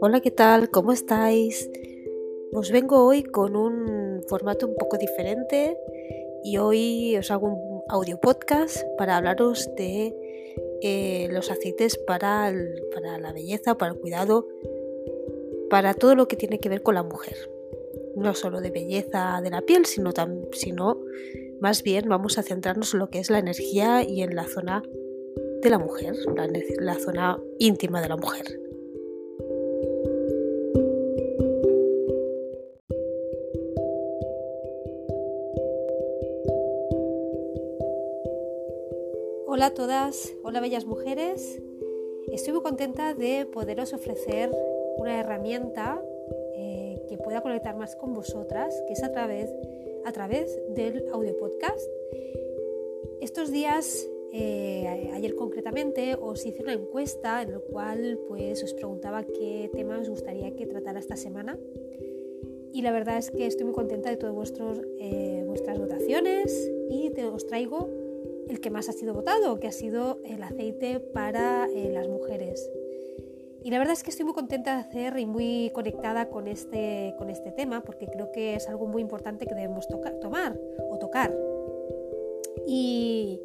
Hola, ¿qué tal? ¿Cómo estáis? Os vengo hoy con un formato un poco diferente y hoy os hago un audio podcast para hablaros de eh, los aceites para, para la belleza, para el cuidado, para todo lo que tiene que ver con la mujer. No solo de belleza de la piel, sino, sino más bien vamos a centrarnos en lo que es la energía y en la zona de la mujer, la, la zona íntima de la mujer. Hola a todas, hola bellas mujeres. Estoy muy contenta de poderos ofrecer una herramienta eh, que pueda conectar más con vosotras, que es a través, a través del audio podcast. Estos días eh, ayer concretamente os hice una encuesta en la cual pues, os preguntaba qué temas os gustaría que tratara esta semana y la verdad es que estoy muy contenta de todas eh, vuestras votaciones y te, os traigo el que más ha sido votado, que ha sido el aceite para eh, las mujeres. Y la verdad es que estoy muy contenta de hacer y muy conectada con este, con este tema porque creo que es algo muy importante que debemos tomar o tocar. Y,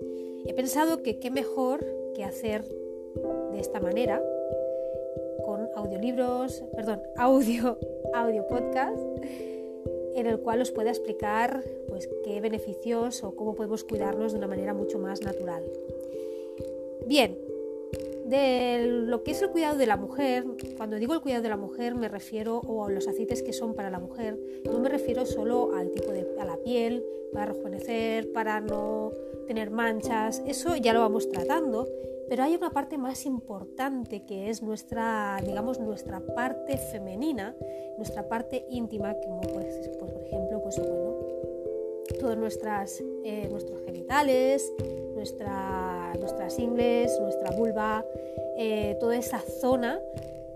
He pensado que qué mejor que hacer de esta manera con audiolibros, perdón, audio, audio podcast, en el cual os pueda explicar pues, qué beneficios o cómo podemos cuidarnos de una manera mucho más natural. Bien, de lo que es el cuidado de la mujer, cuando digo el cuidado de la mujer me refiero o a los aceites que son para la mujer, no me refiero solo al tipo de a la piel, para rejuvenecer, para no tener manchas, eso ya lo vamos tratando, pero hay una parte más importante que es nuestra, digamos, nuestra parte femenina, nuestra parte íntima, como pues, por ejemplo, pues bueno, todos nuestras, eh, nuestros genitales, nuestra, nuestras ingles, nuestra vulva, eh, toda esa zona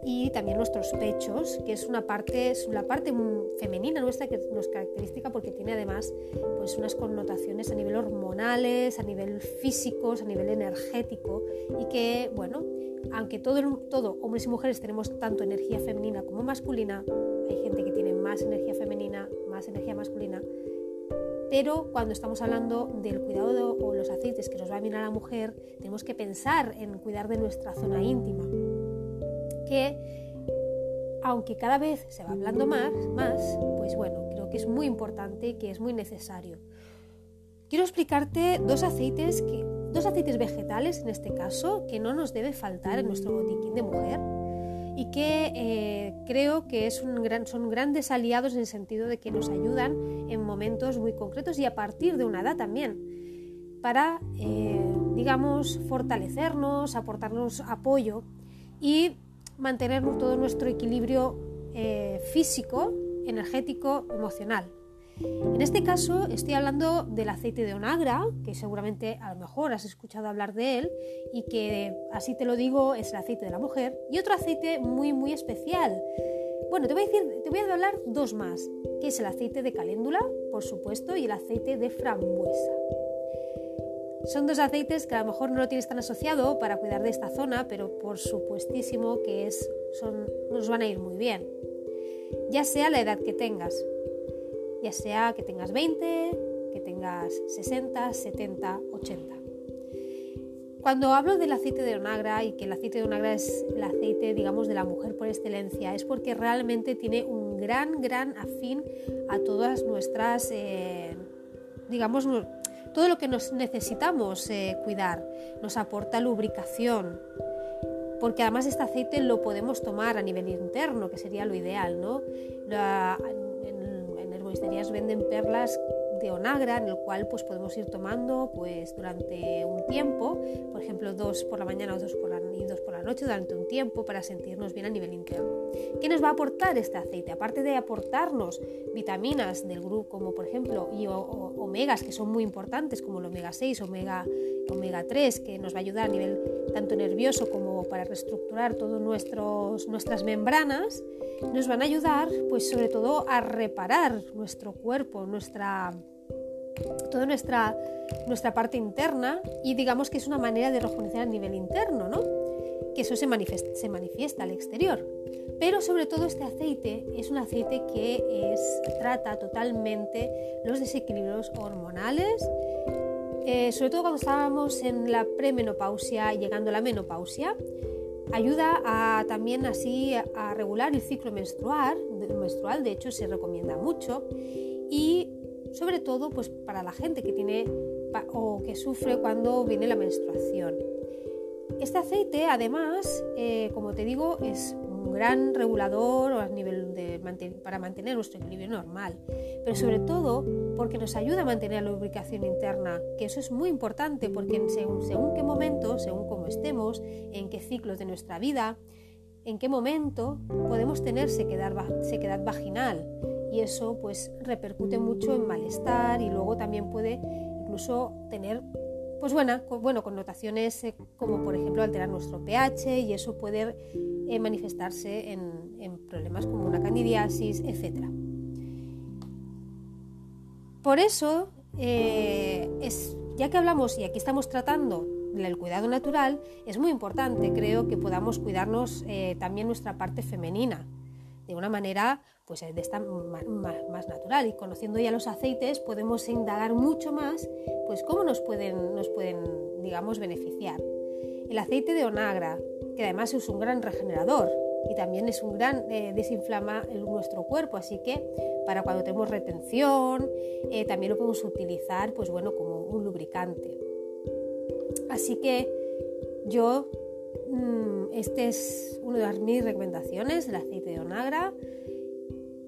y también nuestros pechos, que es una parte, es la parte femenina nuestra que nos caracteriza porque tiene además pues unas connotaciones a nivel hormonales, a nivel físicos, a nivel energético y que, bueno, aunque todo, todo, hombres y mujeres tenemos tanto energía femenina como masculina, hay gente que tiene más energía femenina, más energía masculina, pero cuando estamos hablando del cuidado o los aceites que nos va a mirar a la mujer, tenemos que pensar en cuidar de nuestra zona íntima, que aunque cada vez se va hablando más, más, pues bueno, creo que es muy importante que es muy necesario. Quiero explicarte dos aceites, que, dos aceites vegetales en este caso, que no nos debe faltar en nuestro botiquín de mujer y que eh, creo que es son grandes aliados en el sentido de que nos ayudan en momentos muy concretos y a partir de una edad también para, eh, digamos, fortalecernos, aportarnos apoyo y mantener todo nuestro equilibrio eh, físico, energético, emocional. En este caso estoy hablando del aceite de onagra, que seguramente a lo mejor has escuchado hablar de él y que así te lo digo es el aceite de la mujer y otro aceite muy muy especial. Bueno, te voy a decir, te voy a hablar dos más, que es el aceite de caléndula, por supuesto, y el aceite de frambuesa. Son dos aceites que a lo mejor no lo tienes tan asociado para cuidar de esta zona, pero por supuestísimo que es, nos van a ir muy bien. Ya sea la edad que tengas, ya sea que tengas 20, que tengas 60, 70, 80. Cuando hablo del aceite de onagra y que el aceite de onagra es el aceite, digamos, de la mujer por excelencia, es porque realmente tiene un gran, gran afín a todas nuestras, eh, digamos, todo lo que nos necesitamos eh, cuidar. Nos aporta lubricación, porque además este aceite lo podemos tomar a nivel interno, que sería lo ideal, ¿no? Venden perlas de onagra en el cual pues podemos ir tomando pues durante un tiempo, por ejemplo dos por la mañana o dos por la, y dos por la noche durante un tiempo para sentirnos bien a nivel interno. ¿Qué nos va a aportar este aceite? Aparte de aportarnos vitaminas del grupo como por ejemplo y omegas que son muy importantes como el omega 6, omega, omega 3 que nos va a ayudar a nivel tanto nervioso como para reestructurar todas nuestras membranas, nos van a ayudar pues sobre todo a reparar nuestro cuerpo, nuestra toda nuestra, nuestra parte interna y digamos que es una manera de rejuvenecer a nivel interno, ¿no? que eso se manifiesta, se manifiesta al exterior. Pero sobre todo este aceite es un aceite que es, trata totalmente los desequilibrios hormonales, eh, sobre todo cuando estábamos en la premenopausia y llegando a la menopausia. Ayuda a, también así a, regular el ciclo menstrual, menstrual, de hecho se recomienda mucho, y sobre todo pues para la gente que tiene o que sufre cuando viene la menstruación. Este aceite, además, eh, como te digo, es un gran regulador a nivel de para mantener nuestro equilibrio normal, pero sobre todo porque nos ayuda a mantener la lubricación interna, que eso es muy importante porque según, según qué momento, según cómo estemos, en qué ciclos de nuestra vida, en qué momento podemos tener sequedad, sequedad vaginal. Y eso pues repercute mucho en malestar y luego también puede incluso tener pues bueno, bueno, connotaciones eh, como por ejemplo alterar nuestro pH y eso puede eh, manifestarse en, problemas como una candidiasis, etc. Por eso, eh, ya que hablamos y aquí estamos tratando del cuidado natural, es muy importante, creo, que podamos cuidarnos también nuestra parte femenina, de una manera pues de esta más, natural y conociendo ya los aceites podemos indagar mucho más pues cómo nos pueden, nos pueden digamos beneficiar. El aceite de onagra, que además es un gran regenerador y también es un gran eh, desinflama en nuestro cuerpo, así que para cuando tenemos retención eh, también lo podemos utilizar pues bueno como un lubricante. Así que yo este es una de mis recomendaciones, el aceite de onagra.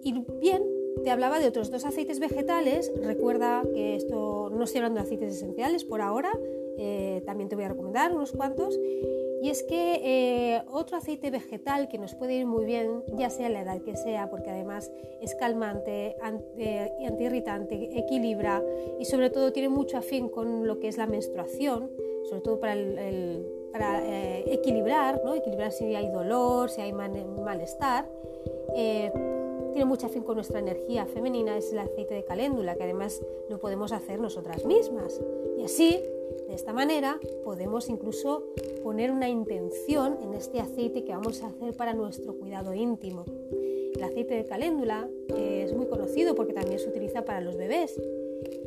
Y bien, te hablaba de otros dos aceites vegetales. Recuerda que esto no estoy hablando de aceites esenciales por ahora. Eh, también te voy a recomendar unos cuantos. Y es que eh, otro aceite vegetal que nos puede ir muy bien, ya sea la edad que sea, porque además es calmante, anti, antiirritante, equilibra y sobre todo tiene mucho afín con lo que es la menstruación, sobre todo para, para eh, equilibrar, ¿no? equilibrar si hay dolor, si hay malestar tiene mucha fin con nuestra energía femenina es el aceite de caléndula, que además lo podemos hacer nosotras mismas. Y así, de esta manera, podemos incluso poner una intención en este aceite que vamos a hacer para nuestro cuidado íntimo. El aceite de caléndula es muy conocido porque también se utiliza para los bebés.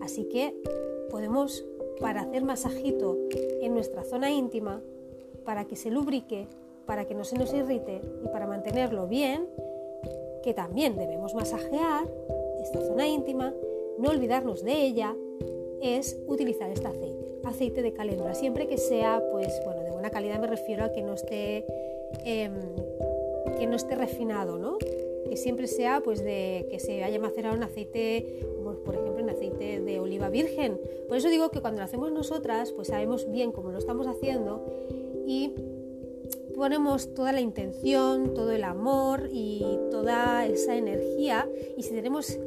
Así que podemos, para hacer masajito en nuestra zona íntima, para que se lubrique, para que no se nos irrite y para mantenerlo bien, que también debemos masajear esta zona íntima, no olvidarnos de ella, es utilizar este aceite, aceite de caléndula, siempre que sea, pues, bueno, de buena calidad me refiero a que no esté, em, que no esté refinado, ¿no? Que siempre sea, pues, de que se haya macerado en aceite, como por ejemplo en aceite de oliva virgen. Por eso digo que cuando lo hacemos nosotras, pues sabemos bien cómo lo estamos haciendo y ponemos toda la intención, todo el amor y toda esa energía y si tenemos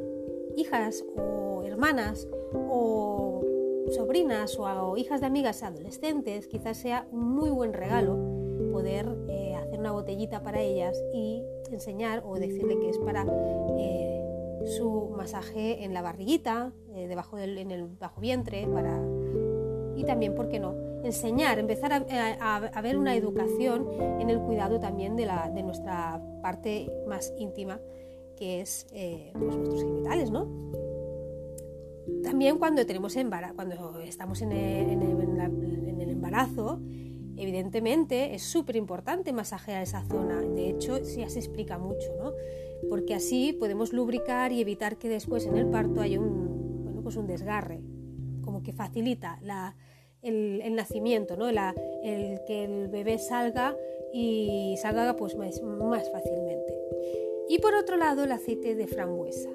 hijas o hermanas o sobrinas o, hijas de amigas adolescentes, quizás sea un muy buen regalo poder eh, hacer una botellita para ellas y enseñar o decirle que es para eh, su masaje en la barriguita, eh, debajo del en el bajo vientre, para y también, ¿por qué no? Enseñar, empezar a, ver una educación en el cuidado también de, la, de nuestra parte más íntima, que es pues nuestros genitales, ¿no? También cuando, tenemos cuando estamos en el, en el embarazo, evidentemente es súper importante masajear esa zona. De hecho, ya se explica mucho, ¿no? Porque así podemos lubricar y evitar que después en el parto haya un, bueno, pues un desgarre, como que facilita la, el, nacimiento, ¿no? el que el bebé salga y salga pues, más, más fácilmente. Y por otro lado, el aceite de frambuesa.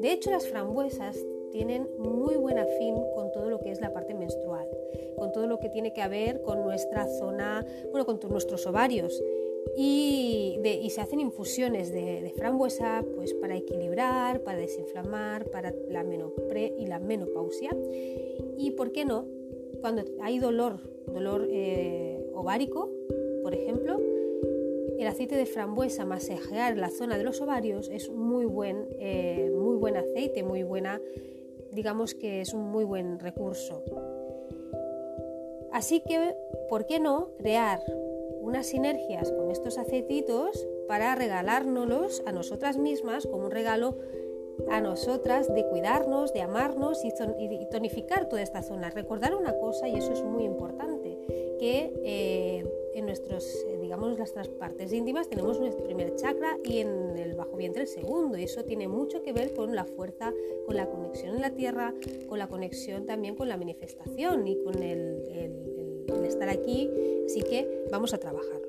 De hecho, las frambuesas tienen muy buen afín con todo lo que es la parte menstrual, con todo lo que tiene que ver con nuestra zona, bueno, con nuestros ovarios. Y, y, se hacen infusiones de, de, frambuesa pues para equilibrar, para desinflamar, para la menopre y la menopausia. Y por qué no, cuando hay dolor, dolor eh, ovárico, por ejemplo, el aceite de frambuesa masajear la zona de los ovarios es muy buen, eh, muy buen aceite, muy buena, digamos que es un muy buen recurso. Así que, ¿por qué no crear unas sinergias con estos aceititos para regalárnoslos a nosotras mismas como un regalo a nosotras de cuidarnos, de amarnos y, tonificar toda esta zona. Recordar una cosa, y eso es muy importante, que eh, en nuestros, eh, digamos, las partes íntimas tenemos nuestro primer chakra y en el bajo vientre el segundo. Y eso tiene mucho que ver con la fuerza, con la conexión en la tierra, con la conexión también con la manifestación y con el, estar aquí. Así que vamos a trabajarlo.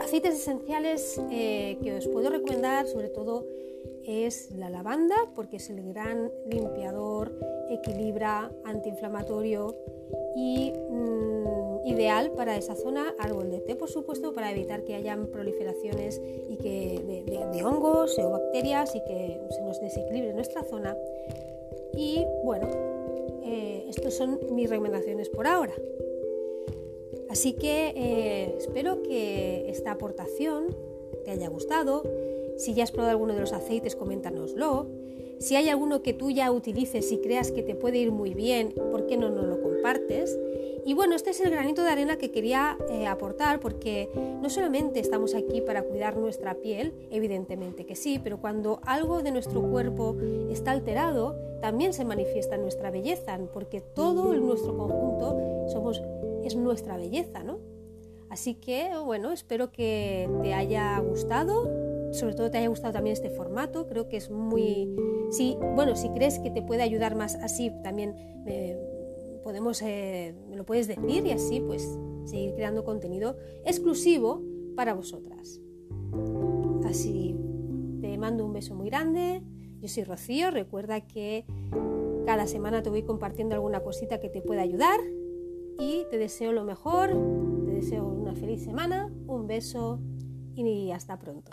Aceites esenciales eh, que os puedo recomendar, sobre todo es la lavanda, porque es el gran limpiador, equilibra, antiinflamatorio y mm, ideal para esa zona. Árbol de té, por supuesto, para evitar que hayan proliferaciones y que de, hongos o bacterias y que se nos desequilibre nuestra zona. Y bueno, eh, estas son mis recomendaciones por ahora. Así que eh, espero que esta aportación te haya gustado si ya has probado alguno de los aceites, coméntanoslo. Si hay alguno que tú ya utilices y creas que te puede ir muy bien, ¿por qué no nos lo compartes? Y bueno, este es el granito de arena que quería eh, aportar porque no solamente estamos aquí para cuidar nuestra piel, evidentemente que sí, pero cuando algo de nuestro cuerpo está alterado, también se manifiesta nuestra belleza, porque todo nuestro conjunto somos, es nuestra belleza, ¿no? Así que bueno, espero que te haya gustado sobre todo te haya gustado también este formato. Creo que es muy... Sí, bueno, si crees que te puede ayudar más así, también podemos, eh, me lo puedes decir y así pues seguir creando contenido exclusivo para vosotras. Así te mando un beso muy grande. Yo soy Rocío. Recuerda que cada semana te voy compartiendo alguna cosita que te pueda ayudar y te deseo lo mejor. Te deseo una feliz semana. Un beso y hasta pronto.